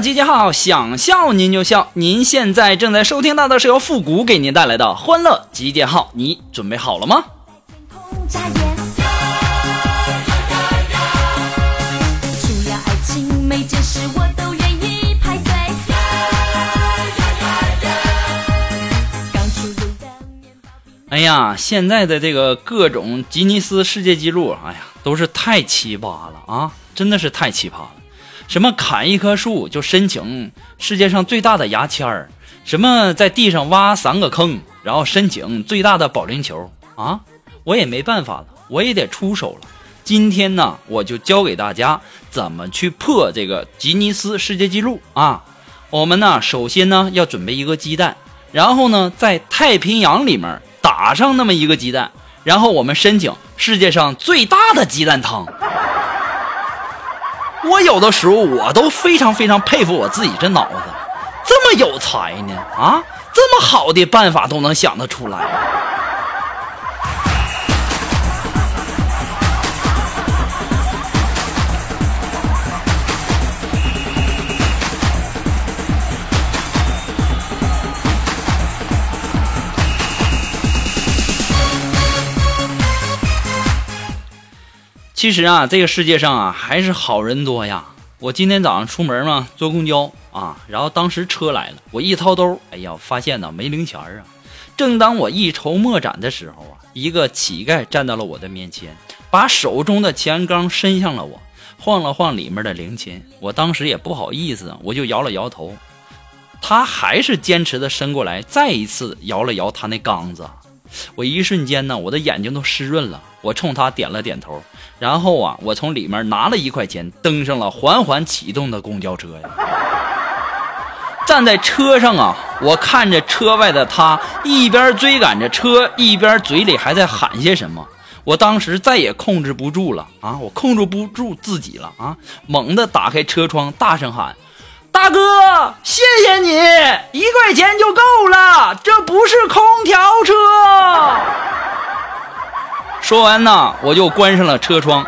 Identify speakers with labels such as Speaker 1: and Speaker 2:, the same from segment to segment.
Speaker 1: 集结号，想笑您就笑。您现在正在收听到的是由复古给您带来的欢乐集结号，你准备好了吗？哎呀，现在的这个各种吉尼斯世界纪录，哎呀，都是太奇葩了啊！真的是太奇葩了。什么砍一棵树就申请世界上最大的牙签儿，什么在地上挖三个坑，然后申请最大的保龄球啊！我也没办法了，我也得出手了。今天呢，我就教给大家怎么去破这个吉尼斯世界纪录啊！我们呢，首先呢要准备一个鸡蛋，然后呢在太平洋里面打上那么一个鸡蛋，然后我们申请世界上最大的鸡蛋汤。我有的时候我都非常非常佩服我自己这脑子，这么有才呢啊！这么好的办法都能想得出来。其实啊，这个世界上啊，还是好人多呀。我今天早上出门嘛，坐公交啊，然后当时车来了，我一掏兜，哎呀，发现呢没零钱啊。正当我一筹莫展的时候啊，一个乞丐站到了我的面前，把手中的钱缸伸向了我，晃了晃里面的零钱。我当时也不好意思，我就摇了摇头。他还是坚持的伸过来，再一次摇了摇他那缸子。我一瞬间呢，我的眼睛都湿润了。我冲他点了点头，然后啊，我从里面拿了一块钱，登上了缓缓启动的公交车呀。站在车上啊，我看着车外的他，一边追赶着车，一边嘴里还在喊些什么。我当时再也控制不住了啊，我控制不住自己了啊，猛地打开车窗，大声喊。大哥，谢谢你，一块钱就够了，这不是空调车。说完呢，我就关上了车窗。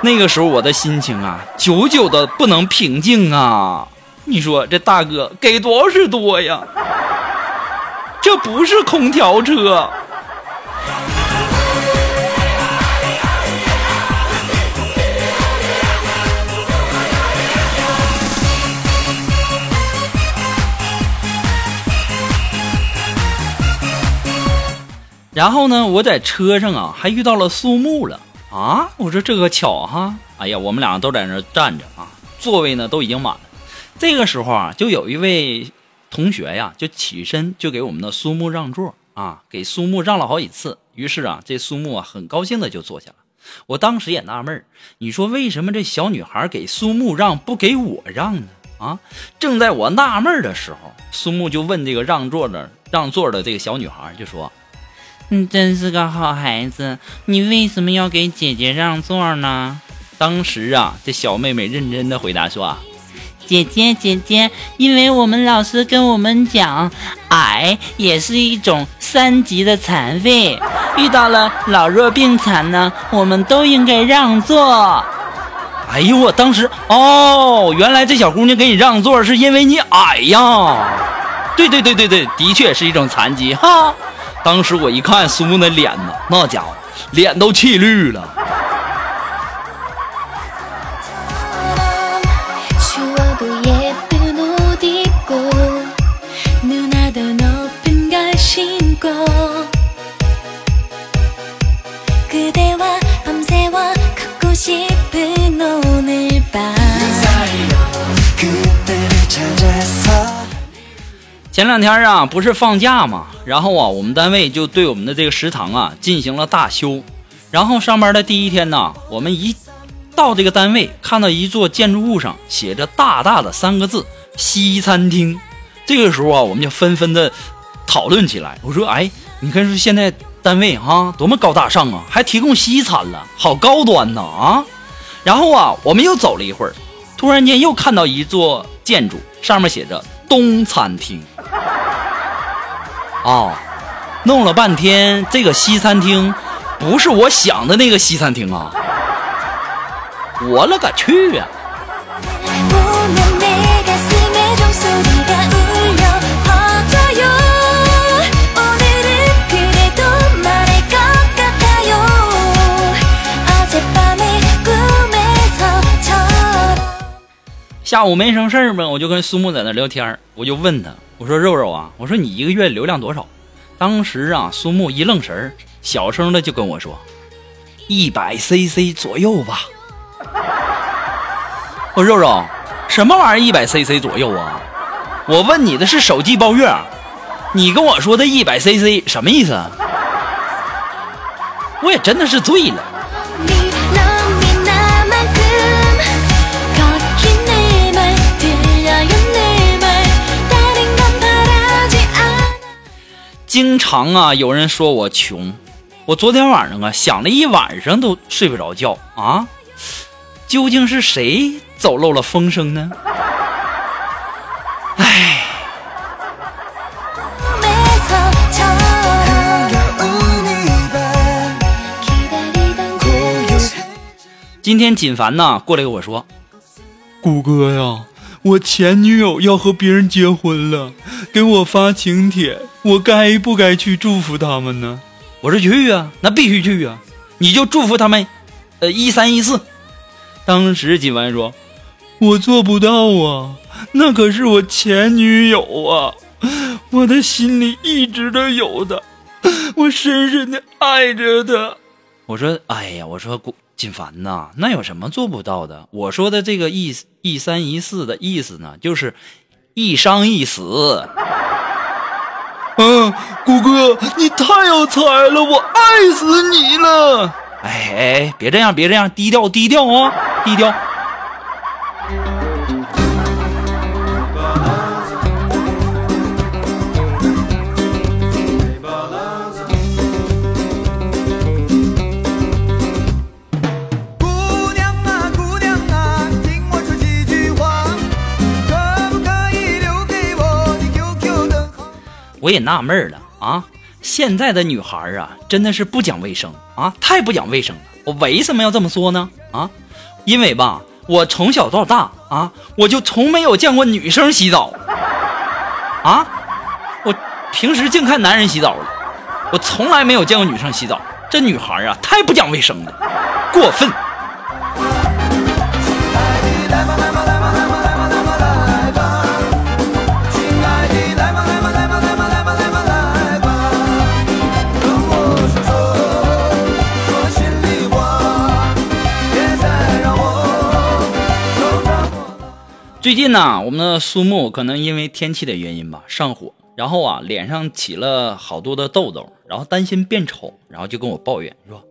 Speaker 1: 那个时候我的心情啊，久久的不能平静啊。你说这大哥给多少是多呀？这不是空调车。然后呢，我在车上啊，还遇到了苏木了啊！我说这个巧哈！哎呀，我们俩都在那站着啊，座位呢都已经满了。这个时候啊，就有一位同学呀，就起身就给我们的苏木让座啊，给苏木让了好几次。于是啊，这苏木啊很高兴的就坐下了。我当时也纳闷你说为什么这小女孩给苏木让不给我让呢？啊！正在我纳闷的时候，苏木就问这个让座的让座的这个小女孩，就说。
Speaker 2: 你真是个好孩子，你为什么要给姐姐让座呢？
Speaker 1: 当时啊，这小妹妹认真的回答说：“
Speaker 2: 姐姐，姐姐，因为我们老师跟我们讲，矮也是一种三级的残废，遇到了老弱病残呢，我们都应该让座。”
Speaker 1: 哎呦，我当时哦，原来这小姑娘给你让座是因为你矮呀？对对对对对，的确是一种残疾哈。当时我一看苏木那脸呢，那家伙脸都气绿了。前两天啊，不是放假嘛，然后啊，我们单位就对我们的这个食堂啊进行了大修。然后上班的第一天呢，我们一到这个单位，看到一座建筑物上写着大大的三个字“西餐厅”。这个时候啊，我们就纷纷的讨论起来。我说：“哎，你看说现在单位啊，多么高大上啊，还提供西餐了，好高端呐啊！”然后啊，我们又走了一会儿，突然间又看到一座建筑，上面写着“中餐厅”。啊，弄了半天，这个西餐厅不是我想的那个西餐厅啊！我勒个去呀、下午没什么事儿嘛，我就跟苏木在那聊天儿我就问他，我说肉肉啊，我说你一个月流量多少？当时啊，苏木一愣神儿，小声的就跟我说，一百 CC 左右吧。我说肉肉，什么玩意儿一百 CC 左右啊？我问你的是手机包月，你跟我说的一百 CC 什么意思？我也真的是醉了。经常啊，有人说我穷。我昨天晚上啊，想了一晚上都睡不着觉啊。究竟是谁走漏了风声呢？今天锦凡呢过来跟我说：“谷哥呀，我前女友要和别人结婚了，给我发请帖，我该不该去祝福他们呢？我说去啊，那必须去啊，你就祝福他们，呃，一三一四。当时锦凡说，我做不到啊，那可是我前女友啊，我的心里一直都有的，我深深的爱着她。我说，哎呀，我说古锦凡呐，那有什么做不到的？我说的这个一一三一四的意思呢，就是一伤一死。嗯，谷歌，你太有才了，我爱死你了！哎哎，别这样，别这样，低调低调啊，低调。
Speaker 3: 我
Speaker 1: 也纳闷了啊，现在的女孩啊，真的是不讲卫生啊，太不讲卫生了。我为什么要这么说呢？啊，因为吧，我从小到大啊，我就从没有见过女生洗澡啊，我平时净看男人洗澡了，我从来没有见过女生洗澡。这女孩啊，太不讲卫生了，过分。最近呢，我们的苏木可能因为天气的原因吧，上火，然后啊，脸上起了好多的痘痘，然后担心变丑，然后就跟我抱怨说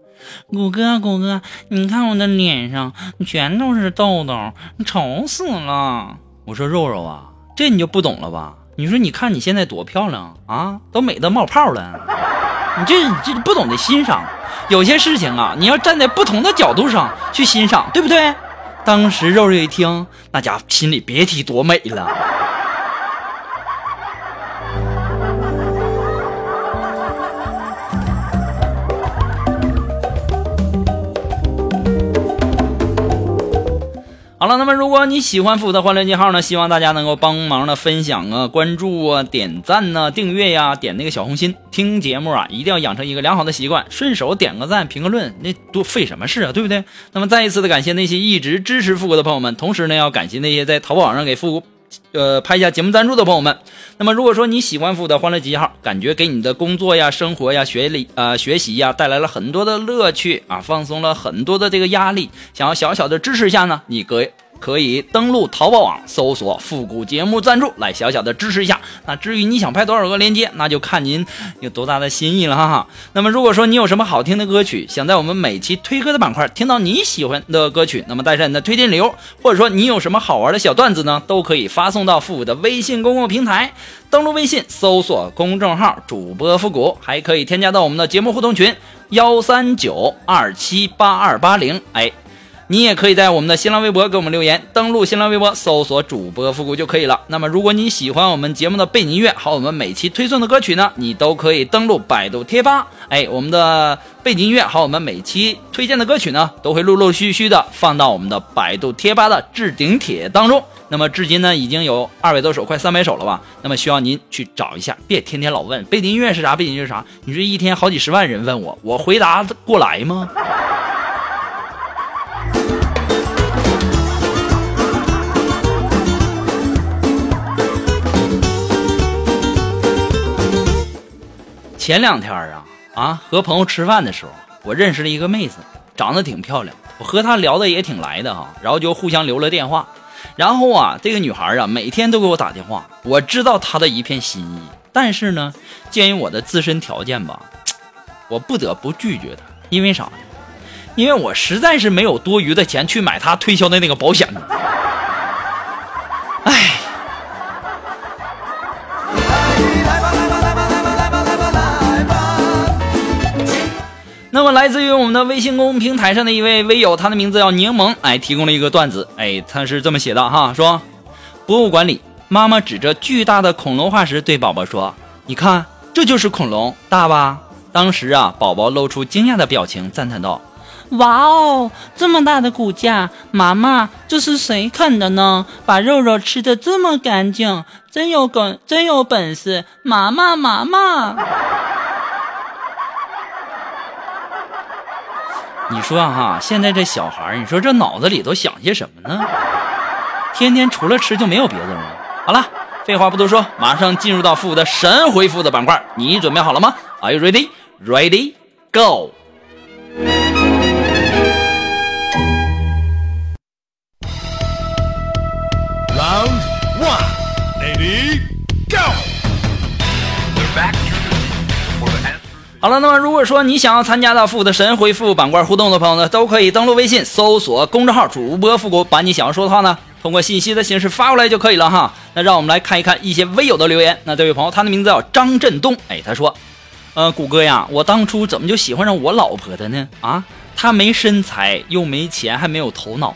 Speaker 2: 谷哥，谷哥，你看我的脸上全都是痘痘，丑死了。：“
Speaker 1: 我说肉肉啊，这你就不懂了吧？你说你看你现在多漂亮啊，都美得冒泡了，你这你这不懂得欣赏，有些事情啊，你要站在不同的角度上去欣赏，对不对？”当时肉肉一听，那家伙心里别提多美了。好了，那么如果你喜欢复古的欢乐记号呢，希望大家能够帮忙的分享啊、关注啊、点赞呐、订阅呀、点那个小红心。听节目啊，一定要养成一个良好的习惯，顺手点个赞、评个论，那多费什么事啊，对不对？那么再一次的感谢那些一直支持复古的朋友们，同时呢，要感谢那些在淘宝上给复古。呃，拍一下节目赞助的朋友们，那么如果说你喜欢福的欢乐集结号，感觉给你的工作呀、生活呀、学历啊学习呀带来了很多的乐趣啊，放松了很多的这个压力，想要小小的支持一下呢，你可可以登录淘宝网搜索“复古节目赞助”来小小的支持一下。那至于你想拍多少个链接，那就看您有多大的心意了哈哈。那么如果说你有什么好听的歌曲，想在我们每期推歌的板块听到你喜欢的歌曲，那么带上你的推荐理由，或者说你有什么好玩的小段子呢，都可以发送到复古的微信公共平台。登录微信搜索公众号主播复古，还可以添加到我们的节目互动群幺三九二七八二八零。哎，你也可以在我们的新浪微博给我们留言，登录新浪微博搜索主播复古就可以了。那么如果你喜欢我们节目的背景音乐，还有我们每期推送的歌曲呢，你都可以登录百度贴吧。哎，我们的背景音乐还有我们每期推荐的歌曲呢，都会陆陆续续的放到我们的百度贴吧的置顶帖当中。那么至今呢，已经有二百多首，快三百首了吧？那么需要您去找一下，别天天老问背景音乐是啥，背景音乐是啥。你这一天好几十万人问我，我回答得过来吗？前两天啊啊，和朋友吃饭的时候，我认识了一个妹子，长得挺漂亮，我和她聊的也挺来的哈，然后就互相留了电话。然后啊，这个女孩啊，每天都给我打电话，我知道她的一片心意，但是呢，鉴于我的自身条件吧，我不得不拒绝她，因为啥呢？因为我实在是没有多余的钱去买她推销的那个保险呢。唉。来自于我们的微信公众平台上的一位微友，他的名字叫柠檬，哎，提供了一个段子，哎，他是这么写的哈，说，博物馆里，妈妈指着巨大的恐龙化石对宝宝说：“你看，这就是恐龙，大吧？”当时啊，宝宝露出惊讶的表情，赞叹道
Speaker 2: 哇哦，这么大的骨架，妈妈，这是谁啃的呢？把肉肉吃的这么干净，真有梗，真有本事，妈妈，妈妈。：“
Speaker 1: 你说哈，现在这小孩儿，你说这脑子里都想些什么呢？天天除了吃就没有别的了。好了，废话不多说，马上进入到父的神回复的板块，你准备好了吗？Are you ready? Ready? Go! 了，那么如果说你想要参加到复古的神回复板块互动的朋友呢，都可以登录微信搜索公众号主播复古，把你想要说的话呢，通过信息的形式发过来就可以了哈。那让我们来看一看一些微友的留言。那这位朋友，他的名字叫张振东，哎，他说，呃，谷歌呀，我当初怎么就喜欢上我老婆的呢？啊，她没身材，又没钱，还没有头脑。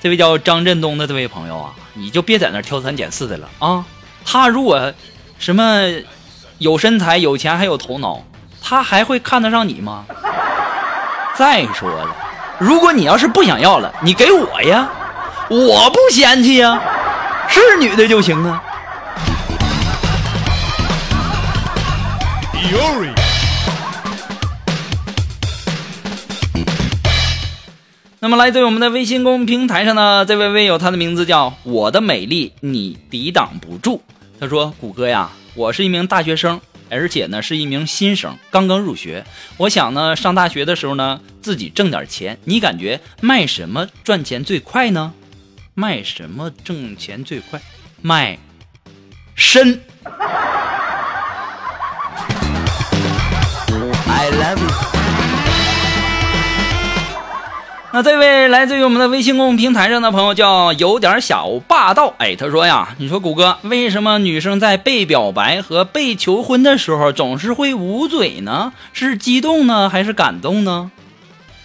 Speaker 1: 这位叫张振东的这位朋友啊，你就别在那挑三拣四的了啊。他如果什么有身材、有钱还有头脑，他还会看得上你吗？再说了，如果你要是不想要了，你给我呀，我不嫌弃呀，是女的就行啊。那么来自于我们的微信公平台上呢，这位微友，他的名字叫我的美丽你抵挡不住。他说：“谷歌呀，我是一名大学生，而且呢是一名新生，刚刚入学。我想呢上大学的时候呢自己挣点钱。你感觉卖什么赚钱最快呢？卖什么挣钱最快？卖身。”那这位来自于我们的微信公众平台上的朋友叫有点小霸道，哎，他说呀，你说谷歌，为什么女生在被表白和被求婚的时候总是会捂嘴呢？是激动呢，还是感动呢？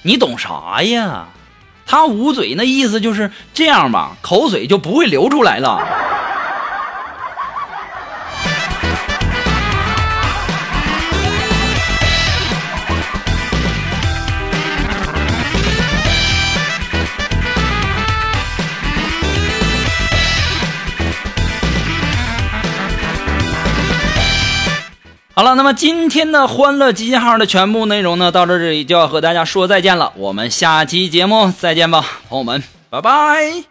Speaker 1: 你懂啥呀？他捂嘴那意思就是这样吧，口水就不会流出来了。好了，那么今天的欢乐集结号的全部内容呢，到这里就要和大家说再见了。我们下期节目再见吧，朋友们，拜拜。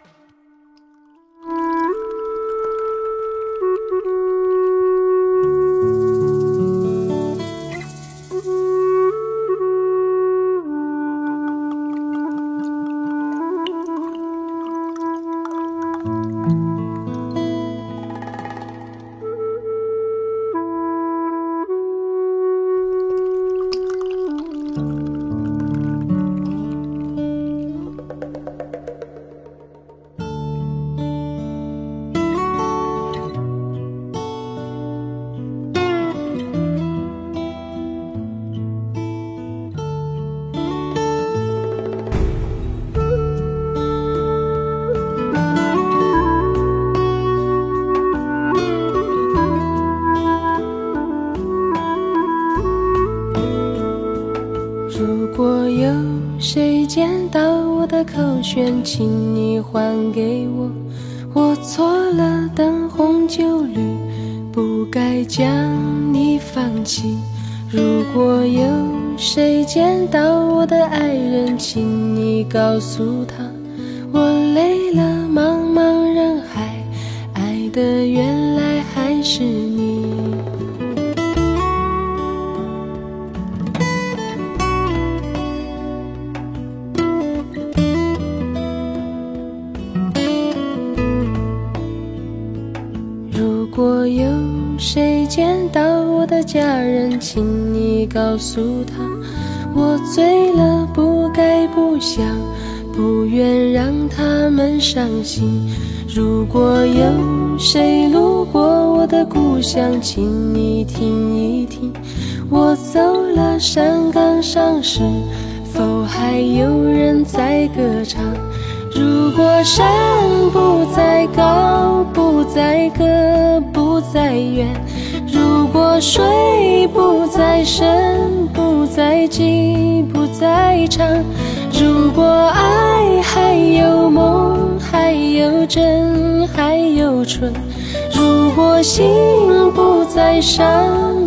Speaker 4: 圈，请你还给我。我错了，灯红酒绿，不该将你放弃。如果有谁见到我的爱人，请你告诉家人，请你告诉他，我醉了，不该不想，不愿让他们伤心。如果有谁路过我的故乡，请你听一听，我走了，山岗上是否还有人在歌唱？如果山不再高，不再高，不再远；我睡不在深，不在急，不在长；如果爱还有梦，还有真，还有纯；如果心不再伤，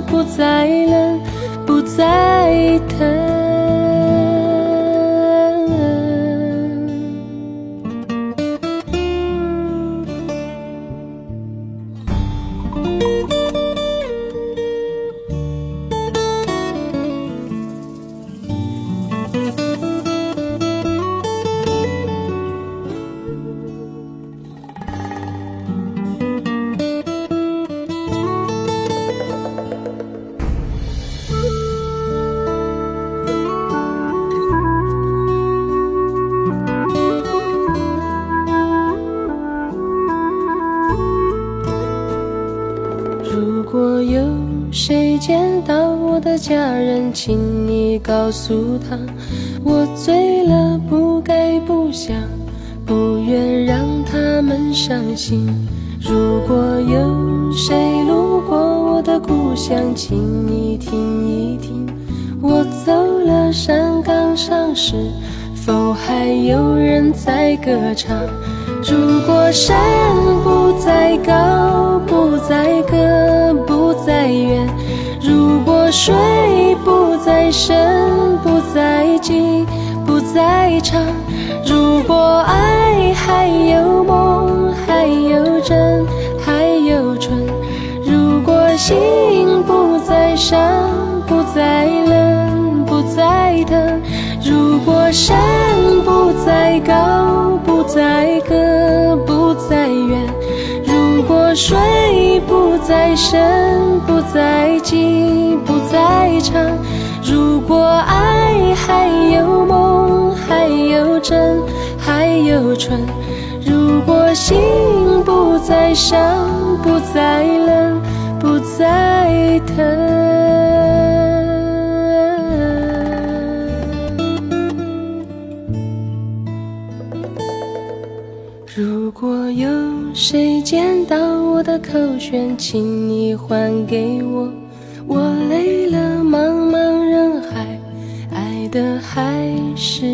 Speaker 4: 不再冷，不再疼。请你告诉他，我醉了，不该不想，不愿让他们伤心。如果有谁路过我的故乡，请你听一听，我走了，山岗上是否还有人在歌唱？如果山不再高，不再高，不再远；水不再深，不再急，不再长；如果爱还有梦，还有真，还有纯；如果心不再伤，不再冷，不再疼；如果山不再高，不再水不再深，不再急，不再长；如果爱还有梦，还有真，还有纯；如果心不再伤，不再冷，不再疼。如果有谁见到我的口弦，请你还给我。我累了，茫茫人海，爱的还是